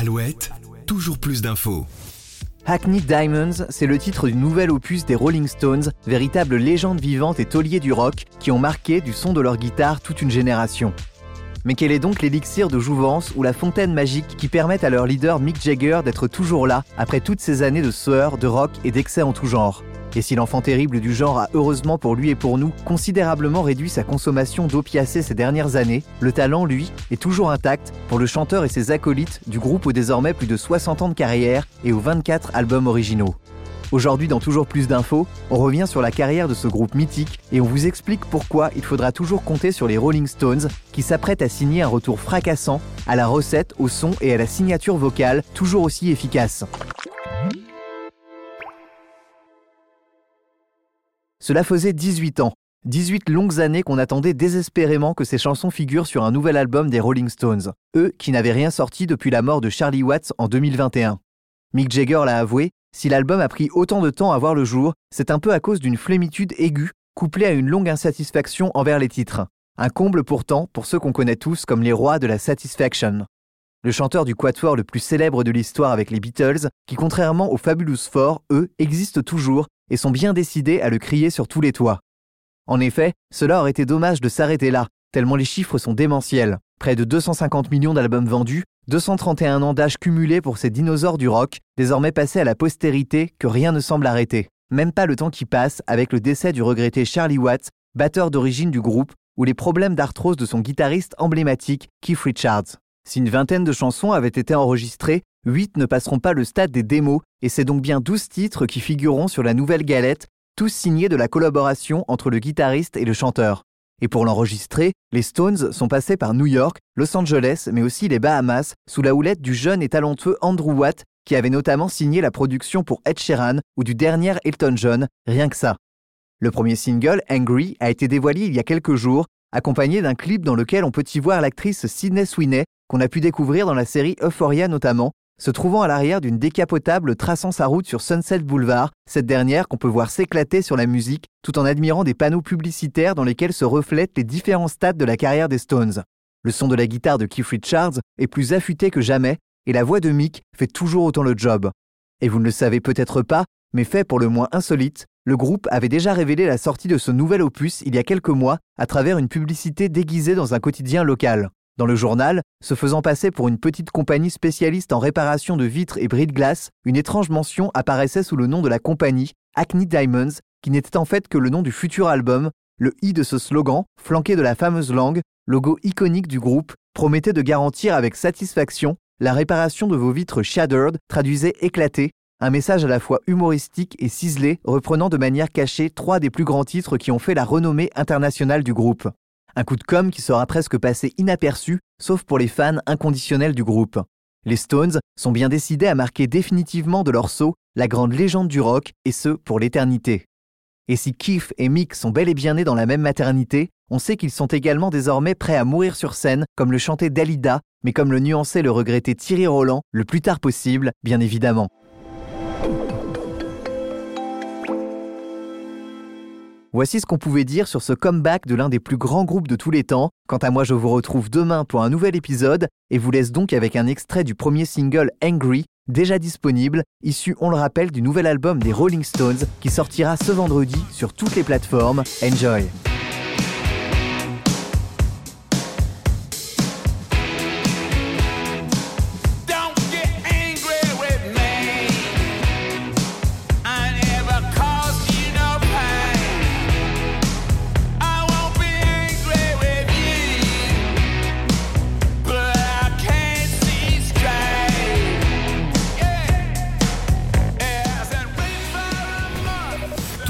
Alouette, toujours plus d'infos. Hackney Diamonds, c'est le titre du nouvel opus des Rolling Stones, véritable légende vivante et taulier du rock qui ont marqué du son de leur guitare toute une génération. Mais quel est donc l'élixir de jouvence ou la fontaine magique qui permettent à leur leader Mick Jagger d'être toujours là après toutes ces années de sueur, de rock et d'excès en tout genre? Et si l'enfant terrible du genre a heureusement pour lui et pour nous considérablement réduit sa consommation d'opiacés ces dernières années, le talent, lui, est toujours intact pour le chanteur et ses acolytes du groupe aux désormais plus de 60 ans de carrière et aux 24 albums originaux. Aujourd'hui, dans Toujours plus d'infos, on revient sur la carrière de ce groupe mythique et on vous explique pourquoi il faudra toujours compter sur les Rolling Stones qui s'apprêtent à signer un retour fracassant à la recette, au son et à la signature vocale toujours aussi efficace. Cela faisait 18 ans, 18 longues années qu'on attendait désespérément que ces chansons figurent sur un nouvel album des Rolling Stones, eux qui n'avaient rien sorti depuis la mort de Charlie Watts en 2021. Mick Jagger l'a avoué, si l'album a pris autant de temps à voir le jour, c'est un peu à cause d'une flémitude aiguë couplée à une longue insatisfaction envers les titres. Un comble pourtant pour ceux qu'on connaît tous comme les rois de la satisfaction. Le chanteur du quatuor le plus célèbre de l'histoire avec les Beatles, qui contrairement aux Fabulous Four, eux, existent toujours et sont bien décidés à le crier sur tous les toits. En effet, cela aurait été dommage de s'arrêter là, tellement les chiffres sont démentiels. Près de 250 millions d'albums vendus, 231 ans d'âge cumulé pour ces dinosaures du rock, désormais passés à la postérité que rien ne semble arrêter. Même pas le temps qui passe avec le décès du regretté Charlie Watts, batteur d'origine du groupe, ou les problèmes d'arthrose de son guitariste emblématique, Keith Richards. Si une vingtaine de chansons avaient été enregistrées, 8 ne passeront pas le stade des démos, et c'est donc bien 12 titres qui figureront sur la nouvelle galette, tous signés de la collaboration entre le guitariste et le chanteur. Et pour l'enregistrer, les Stones sont passés par New York, Los Angeles, mais aussi les Bahamas, sous la houlette du jeune et talentueux Andrew Watt, qui avait notamment signé la production pour Ed Sheeran ou du dernier Elton John, rien que ça. Le premier single, Angry, a été dévoilé il y a quelques jours, accompagné d'un clip dans lequel on peut y voir l'actrice Sydney Sweeney, qu'on a pu découvrir dans la série Euphoria notamment, se trouvant à l'arrière d'une décapotable traçant sa route sur Sunset Boulevard, cette dernière qu'on peut voir s'éclater sur la musique tout en admirant des panneaux publicitaires dans lesquels se reflètent les différents stades de la carrière des Stones. Le son de la guitare de Keith Richards est plus affûté que jamais et la voix de Mick fait toujours autant le job. Et vous ne le savez peut-être pas, mais fait pour le moins insolite, le groupe avait déjà révélé la sortie de ce nouvel opus il y a quelques mois à travers une publicité déguisée dans un quotidien local. Dans le journal, se faisant passer pour une petite compagnie spécialiste en réparation de vitres et bris de glace, une étrange mention apparaissait sous le nom de la compagnie, Acne Diamonds, qui n'était en fait que le nom du futur album. Le i de ce slogan, flanqué de la fameuse langue, logo iconique du groupe, promettait de garantir avec satisfaction la réparation de vos vitres shattered, traduisait éclaté, un message à la fois humoristique et ciselé, reprenant de manière cachée trois des plus grands titres qui ont fait la renommée internationale du groupe. Un coup de com' qui sera presque passé inaperçu, sauf pour les fans inconditionnels du groupe. Les Stones sont bien décidés à marquer définitivement de leur saut la grande légende du rock, et ce, pour l'éternité. Et si Keith et Mick sont bel et bien nés dans la même maternité, on sait qu'ils sont également désormais prêts à mourir sur scène, comme le chantait Dalida, mais comme le nuançait le regretté Thierry Roland, le plus tard possible, bien évidemment. Voici ce qu'on pouvait dire sur ce comeback de l'un des plus grands groupes de tous les temps. Quant à moi, je vous retrouve demain pour un nouvel épisode et vous laisse donc avec un extrait du premier single Angry, déjà disponible, issu, on le rappelle, du nouvel album des Rolling Stones qui sortira ce vendredi sur toutes les plateformes. Enjoy!